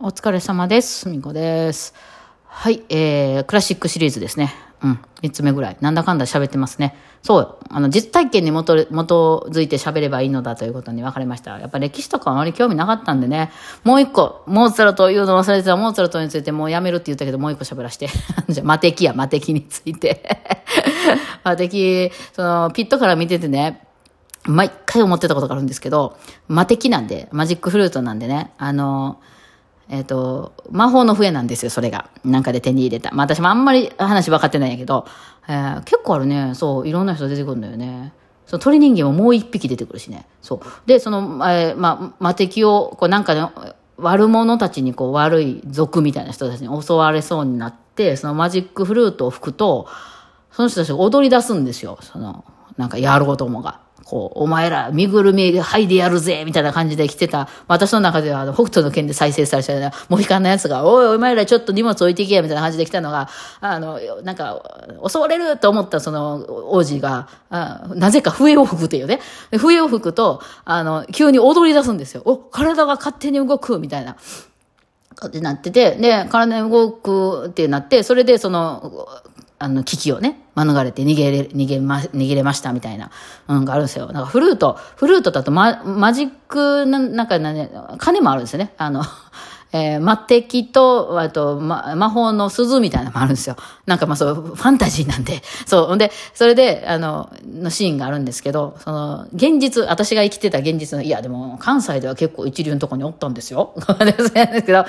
お疲れ様です。すみこです。はい、えー、クラシックシリーズですね。うん、三つ目ぐらい。なんだかんだ喋ってますね。そう。あの、実体験に基づ基づいて喋ればいいのだということに分かりました。やっぱ歴史とかあまり興味なかったんでね。もう一個、モーツァルト言うの忘れてた。モーツァルトについてもうやめるって言ったけど、もう一個喋らして。じゃあ、魔敵や、魔敵について。魔敵、その、ピットから見ててね、毎回思ってたことがあるんですけど、魔敵なんで、マジックフルートなんでね、あの、えっ、と、魔法の笛なんですよ、それが。なんかで手に入れた。まあ私もあんまり話分かってないんやけど、えー結構あるね、そう、いろんな人出てくるんだよね。その鳥人間ももう一匹出てくるしね。そう。で、その、えーまあ、魔敵を、こうなんかね、悪者たちにこう悪い族みたいな人たちに襲われそうになって、そのマジックフルートを吹くと、その人たちが踊り出すんですよ。その、なんか野郎どもが。こう、お前ら、身ぐるみ剥いでやるぜみたいな感じで来てた。私の中では、あの、北斗の剣で再生されたような、モヒカンのやつが、おい、お前らちょっと荷物置いていけや、みたいな感じで来たのが、あの、なんか、襲われると思ったその王子が、なぜか笛を吹くっていうね。笛を吹くと、あの、急に踊り出すんですよ。お、体が勝手に動く、みたいな。ってなってて、で、体に動くってなって、それでその、あの、危機をね、免れて逃げれ、逃げま、逃げれましたみたいな、うん、があるんですよ。なんかフルート、フルートだとマ、マジックな、なんかね、金もあるんですよね。あの、えー、魔敵と、あと、ま、魔法の鈴みたいなのもあるんですよ。なんかまあそう、ファンタジーなんで。そう。んで、それで、あの、のシーンがあるんですけど、その、現実、私が生きてた現実の、いや、でも、関西では結構一流のとこにおったんですよ。ですけど、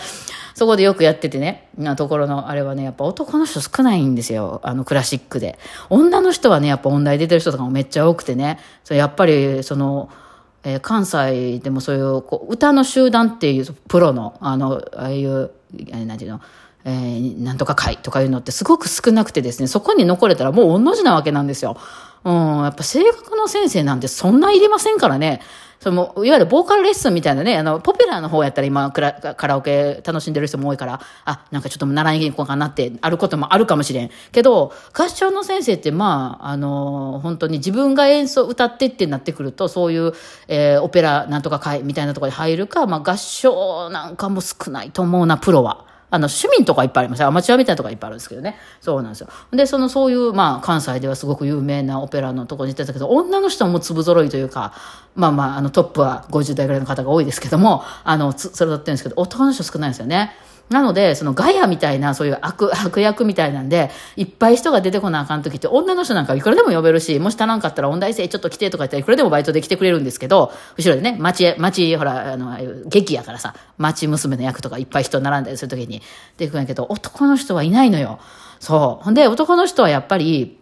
そこでよくやっててね、なところの、あれはね、やっぱ男の人少ないんですよ。あの、クラシックで。女の人はね、やっぱ音大出てる人とかもめっちゃ多くてね、それやっぱり、その、えー関西でもそういうこう歌の集団っていうプロのあのああいう何ていうの、えーなんとか会とかいうのってすごく少なくてですねそこに残れたらもう同じなわけなんですよ。うん、やっぱ性格の先生なんてそんないりませんからね。そのいわゆるボーカルレッスンみたいなね、あの、ポピュラーの方やったら今クラ、カラオケ楽しんでる人も多いから、あ、なんかちょっと習いに行こうかなってあることもあるかもしれん。けど、合唱の先生ってまあ、あの、本当に自分が演奏、歌ってってなってくると、そういう、えーオペラなんとか会みたいなところに入るか、まあ合唱なんかも少ないと思うな、プロは。あの、市民とかいっぱいあります。アマチュアみたいなとこいっぱいあるんですけどね。そうなんですよ。で、その、そういう、まあ、関西ではすごく有名なオペラのとこに行ってたけど、女の人も粒揃いというか、まあまあ、あの、トップは50代ぐらいの方が多いですけども、あの、つそれだってるんですけど、男の人少ないんですよね。なので、そのガヤみたいな、そういう悪、悪役みたいなんで、いっぱい人が出てこなあかん時って、女の人なんかいくらでも呼べるし、もし足らんかったら音大生ちょっと来てとか言ったらいくらでもバイトで来てくれるんですけど、後ろでね、町、町、ほら、あの、劇やからさ、町娘の役とかいっぱい人並んだりする時に出てくるんやけど、男の人はいないのよ。そう。ほんで、男の人はやっぱり、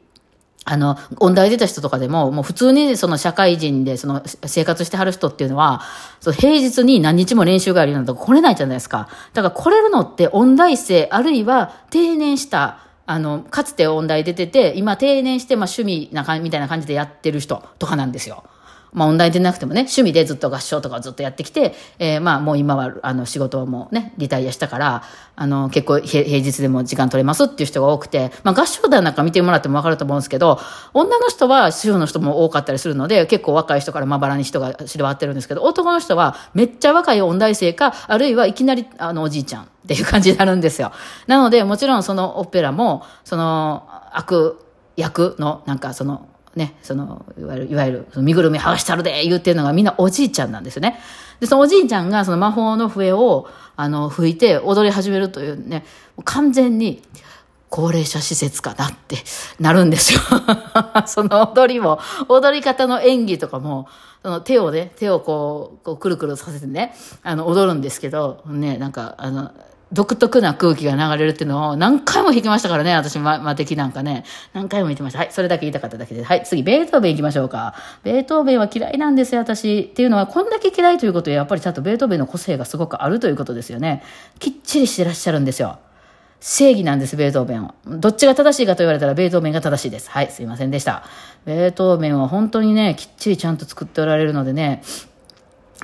あの、音大出た人とかでも、もう普通にその社会人でその生活してはる人っていうのは、その平日に何日も練習があるようなとこ来れないじゃないですか。だから来れるのって音大生、あるいは定年した、あの、かつて音大出てて、今定年して、まあ趣味なかみたいな感じでやってる人とかなんですよ。まあ、音大でなくてもね、趣味でずっと合唱とかをずっとやってきて、えーまあ、もう今は、あの、仕事はもうね、リタイアしたから、あの、結構、平日でも時間取れますっていう人が多くて、まあ、合唱団なんか見てもらってもわかると思うんですけど、女の人は主婦の人も多かったりするので、結構若い人からまばらに人が知りわってるんですけど、男の人はめっちゃ若い音大生か、あるいはいきなり、あの、おじいちゃんっていう感じになるんですよ。なので、もちろんそのオペラも、その、悪役の、なんかその、ね、その、いわゆる、いわゆる、その身ぐるみ剥がしたるで言ってるのがみんなおじいちゃんなんですよね。で、そのおじいちゃんがその魔法の笛を、あの、吹いて踊り始めるというね、完全に、高齢者施設かなってなるんですよ。その踊りも、踊り方の演技とかも、その手をね、手をこう、こうくるくるさせてね、あの、踊るんですけど、ね、なんか、あの、独特な空気が流れるっていうのを何回も弾きましたからね、私、ま、魔敵なんかね。何回も言ってました。はい、それだけ言いたかっただけで。はい、次、ベートーベン行きましょうか。ベートーベンは嫌いなんですよ、私。っていうのは、こんだけ嫌いということは、やっぱりちゃんとベートーベンの個性がすごくあるということですよね。きっちりしてらっしゃるんですよ。正義なんです、ベートーベンは。どっちが正しいかと言われたら、ベートーベンが正しいです。はい、すいませんでした。ベートーベンは本当にね、きっちりちゃんと作っておられるのでね、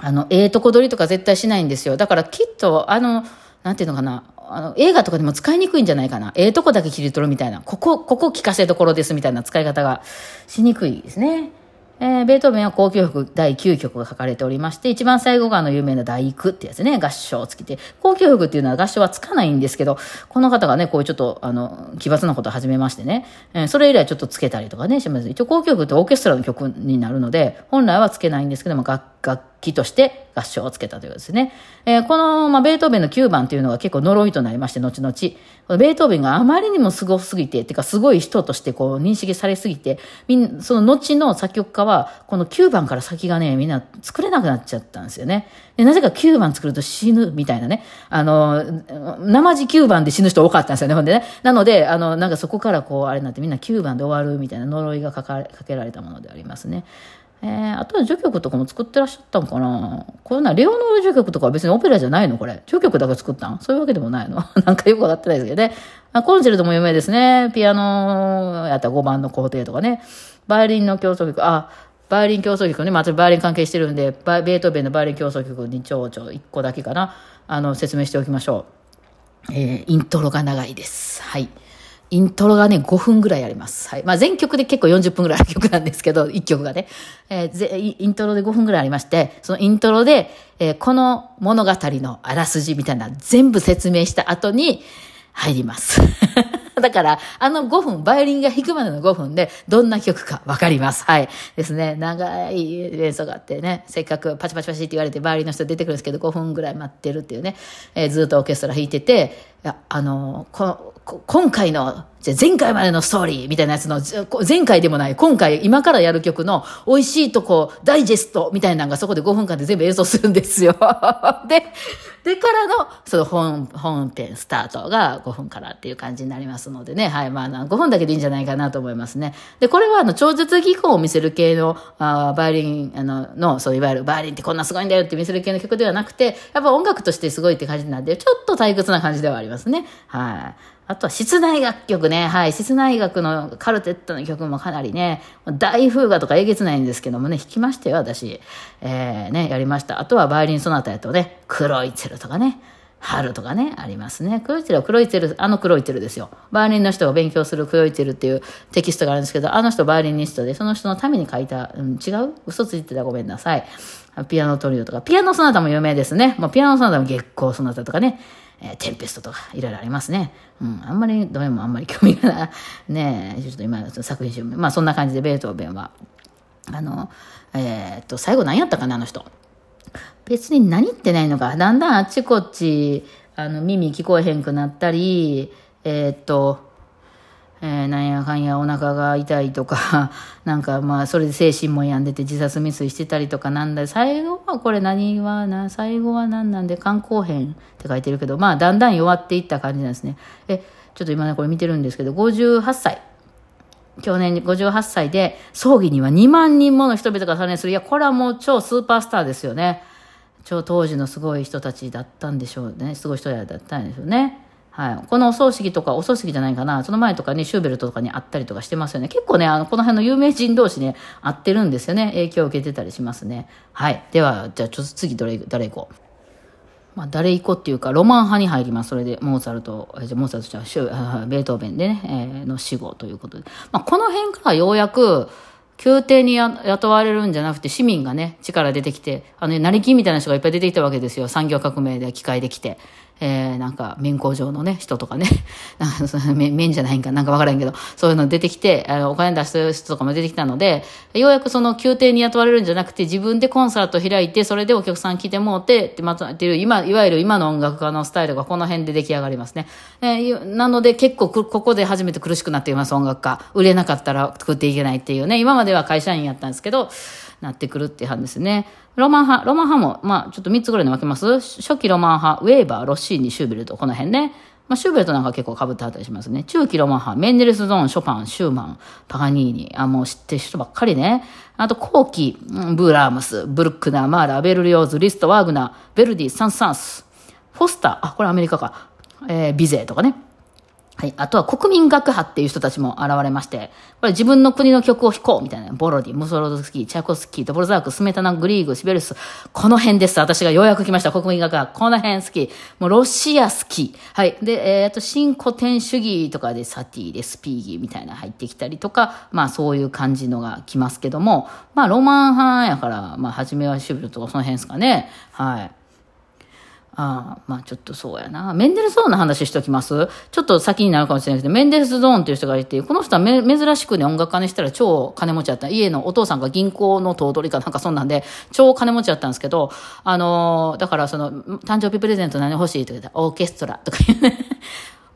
あの、ええとこ取りとか絶対しないんですよ。だからきっと、あの、なんていうのかな、あの、映画とかでも使いにくいんじゃないかな。ええとこだけ切り取るみたいな。ここ、ここ聞かせどころですみたいな使い方がしにくいですね。えー、ベートーベンは交響曲第9曲が書かれておりまして、一番最後があの有名な第九ってやつね、合唱をつけて、交響曲っていうのは合唱はつかないんですけど、この方がね、こういうちょっと、あの、奇抜なことを始めましてね、えー、それ以来ちょっとつけたりとかね、します。一応交響曲ってオーケストラの曲になるので、本来はつけないんですけども、楽楽器として合唱をつけたということですね。えー、この、まあ、ベートーベンの9番というのが結構呪いとなりまして、後々。ベートーベンがあまりにもすごすぎて、てかすごい人としてこう認識されすぎて、みんその後の作曲家は、この9番から先がね、みんな作れなくなっちゃったんですよね。でなぜか9番作ると死ぬみたいなね。あの、生地9番で死ぬ人多かったんですよね、ほんでね。なので、あの、なんかそこからこう、あれになってみんな9番で終わるみたいな呪いがかけられたものでありますね。えー、あとは序曲とかも作ってらっしゃったんかな？これな、レオノール序曲とかは別にオペラじゃないのこれ。序曲だけ作ったん？そういうわけでもないの？なんかよくわかってないですけどね。コンチェルトも有名ですね。ピアノやったら5番の工程とかね。バイオリンの競争曲、あ、バイオリン競争曲ね、まあ、バイオリン関係してるんで、ベートーベンのバイオリン競争曲にちょうちょ1個だけかな。あの、説明しておきましょう。えー、イントロが長いです。はい。イントロがね、5分ぐらいあります。はい。まあ、全曲で結構40分ぐらいある曲なんですけど、1曲がね。えー、ぜイントロで5分ぐらいありまして、そのイントロで、えー、この物語のあらすじみたいな全部説明した後に入ります。だから、あの5分、バイオリンが弾くまでの5分で、どんな曲かわかります。はい。ですね。長い演奏があってね、せっかくパチパチパチって言われて、バイオリンの人出てくるんですけど、5分ぐらい待ってるっていうね、えー、ずっとオーケストラ弾いてて、いや、あの、この今回の、じゃ前回までのストーリーみたいなやつの、前回でもない、今回、今からやる曲の美味しいとこ、ダイジェストみたいなのがそこで5分間で全部演奏するんですよ。で、でからの、その本、本編スタートが5分からっていう感じになりますのでね。はい。まあ、5分だけでいいんじゃないかなと思いますね。で、これは、あの、超絶技巧を見せる系の、あバイオリン、あの、の、そういわゆるバイオリンってこんなすごいんだよって見せる系の曲ではなくて、やっぱ音楽としてすごいって感じなんで、ちょっと退屈な感じではありますね。はい。あとは室内楽曲ね。はい。室内楽のカルテットの曲もかなりね、大風雅とかえげつないんですけどもね、弾きましたよ、私。えー、ね、やりました。あとはバイオリンソナタやとね、黒いツェルとかね、春とかね、ありますね。黒いツェルは黒いツェル、あの黒いツェルですよ。バイオリンの人が勉強する黒いツェルっていうテキストがあるんですけど、あの人バイオリニストで、その人のために書いた、うん、違う？嘘ついてた？らごめんなさい。ピアノトリオとか、ピアノソナタも有名ですね。まあ、ピアノソナタも月光ソナタとかね。えー、テンペストとかいろいろありますね。うん、あんまり、どれもあんまり興味がない。ねちょっと今、作品集、まあそんな感じでベートーベンは、あの、えー、っと、最後何やったかな、あの人。別に何言ってないのか。だんだんあっちこっち、あの、耳聞こえへんくなったり、えー、っと、えー、なんやかんやお腹が痛いとか、なんかまあそれで精神も病んでて自殺未遂してたりとかなんだ、最後はこれ何はな、最後は何なんで肝硬変って書いてるけど、まあだんだん弱っていった感じなんですね。え、ちょっと今ねこれ見てるんですけど、58歳。去年58歳で葬儀には2万人もの人々が参列する。いや、これはもう超スーパースターですよね。超当時のすごい人たちだったんでしょうね。すごい人やだったんでしょうね。はい。このお葬式とか、お葬式じゃないかな、その前とかね、シューベルトとかに会ったりとかしてますよね。結構ね、あの、この辺の有名人同士ね、会ってるんですよね。影響を受けてたりしますね。はい。では、じゃあ、ちょっと次、どれ、誰行こう。まあ、誰行こうっていうか、ロマン派に入ります。それで、モーツァルト、じゃモーツァルトじゃシュベートーベンでね、えー、の死後ということで。まあ、この辺からようやく、宮廷に雇われるんじゃなくて市民がね、力出てきて、あの、成金みたいな人がいっぱい出てきたわけですよ。産業革命で機械できて。えー、なんか、面工場のね、人とかね、なんかその面、面じゃないんかなんかわからんけど、そういうの出てきて、あのお金出してる人とかも出てきたので、ようやくその宮廷に雇われるんじゃなくて、自分でコンサート開いて、それでお客さん来てもうて、ってまとめてる、今、いわゆる今の音楽家のスタイルがこの辺で出来上がりますね。えー、なので結構ここで初めて苦しくなっています、音楽家。売れなかったら作っていけないっていうね、今までは会社員やったんですけど、なってくるっていう話ですね。ロマン派、ロマン派も、まあ、ちょっと3つぐらいに分けます。初期ロマン派、ウェーバー、ロッシーニ、シューベルト、この辺ね。まあ、シューベルトなんか結構被ってはったりしますね。中期ロマン派、メンデルスゾーン、ショパン、シューマン、パガニーニ。あ、もう知ってる人ばっかりね。あと、後期、ブーラームス、ブルックナー、マーラ、ベルリオーズ、リスト、ワーグナー、ベルディ、サンサンス、フォスター、あ、これアメリカか。えー、ビゼーとかね。はい。あとは国民学派っていう人たちも現れまして、これ自分の国の曲を弾こうみたいな。ボロディ、ムソロドスキー、チャコスキー、ドボルザーク、スメタナ、グリーグ、シベルス。この辺です。私がようやく来ました。国民学派。この辺好き。もうロシア好き。はい。で、えー、あと新古典主義とかでサティでスピーギーみたいな入ってきたりとか、まあそういう感じのが来ますけども、まあロマン派やから、まあ初めはシュベルとかその辺ですかね。はい。ああ、まあちょっとそうやな。メンデルソーンの話しときます？ちょっと先になるかもしれないけど、メンデルスゾーンっていう人がいて、この人は珍しくね、音楽家にしたら超金持ちだった。家のお父さんが銀行の頭取かなんかそんなんで、超金持ちだったんですけど、あのーだからその、誕生日プレゼント何欲しいって言ったらオーケストラとか言うね。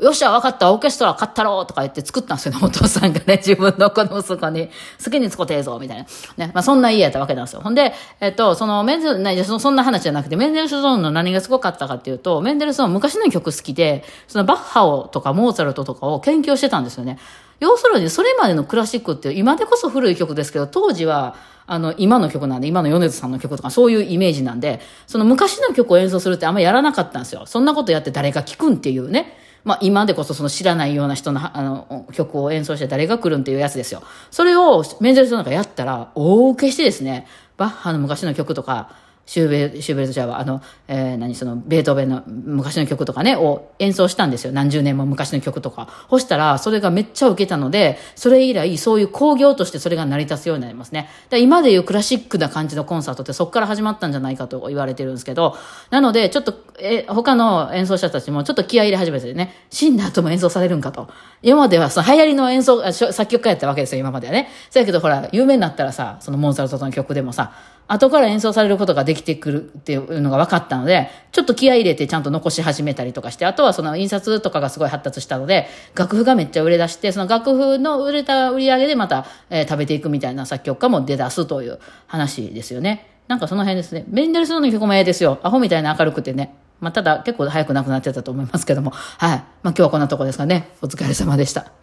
よっしゃ、分かった、オーケストラ買ったろうとか言って作ったんですよね、お父さんがね、自分の子の息子に、好きに使ってええぞ、みたいな。ね、まあそんな家やったわけなんですよ。ほんで、えっと、そのメンデル、ね、そそんな話じゃなくて、メンデルスゾーンの何がすごかったかっていうと、メンデルスゾーン昔の曲好きで、そのバッハをとかモーツァルトとかを研究してたんですよね。要するに、それまでのクラシックって今でこそ古い曲ですけど、当時は、あの、今の曲なんで、今の米津さんの曲とか、そういうイメージなんで、その昔の曲を演奏するってあんまやらなかったんですよ。そんなことやって誰が聴くんっていうね。まあ今でこそその知らないような人のあの曲を演奏して誰が来るんっていうやつですよ。それをメンゼルスなんかやったら大受けしてですね、バッハの昔の曲とか、シューベルシューベルトじゃああの、えー、何その、ベートーベンの昔の曲とかね、を演奏したんですよ。何十年も昔の曲とか。そしたら、それがめっちゃ受けたので、それ以来、そういう工業としてそれが成り立つようになりますね。で今でいうクラシックな感じのコンサートってそこから始まったんじゃないかと言われてるんですけど、なので、ちょっと、え、他の演奏者たちもちょっと気合い入れ始めてね、死んだ後も演奏されるんかと。今まではその流行りの演奏、作曲家やったわけですよ、今まではね。そやけどほら、有名になったらさ、そのモンサルトの曲でもさ、後から演奏されることができてくるっていうのが分かったので、ちょっと気合入れてちゃんと残し始めたりとかして、あとはその印刷とかがすごい発達したので、楽譜がめっちゃ売れ出して、その楽譜の売れた売り上げでまた、えー、食べていくみたいな作曲家も出だすという話ですよね。なんかその辺ですね。ベンデルスの曲もええですよ。アホみたいな明るくてね。まあ、ただ結構早く亡くなってたと思いますけども。はい。まあ、今日はこんなとこですかね。お疲れ様でした。